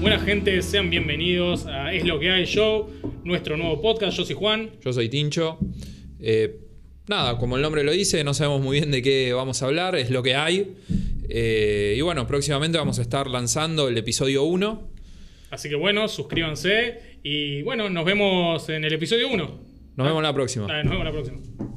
Buena gente, sean bienvenidos a Es lo que hay show, nuestro nuevo podcast. Yo soy Juan. Yo soy Tincho. Eh, nada, como el nombre lo dice, no sabemos muy bien de qué vamos a hablar, es lo que hay. Eh, y bueno, próximamente vamos a estar lanzando el episodio 1. Así que bueno, suscríbanse y bueno, nos vemos en el episodio 1. Nos vemos la próxima. Nos vemos la próxima.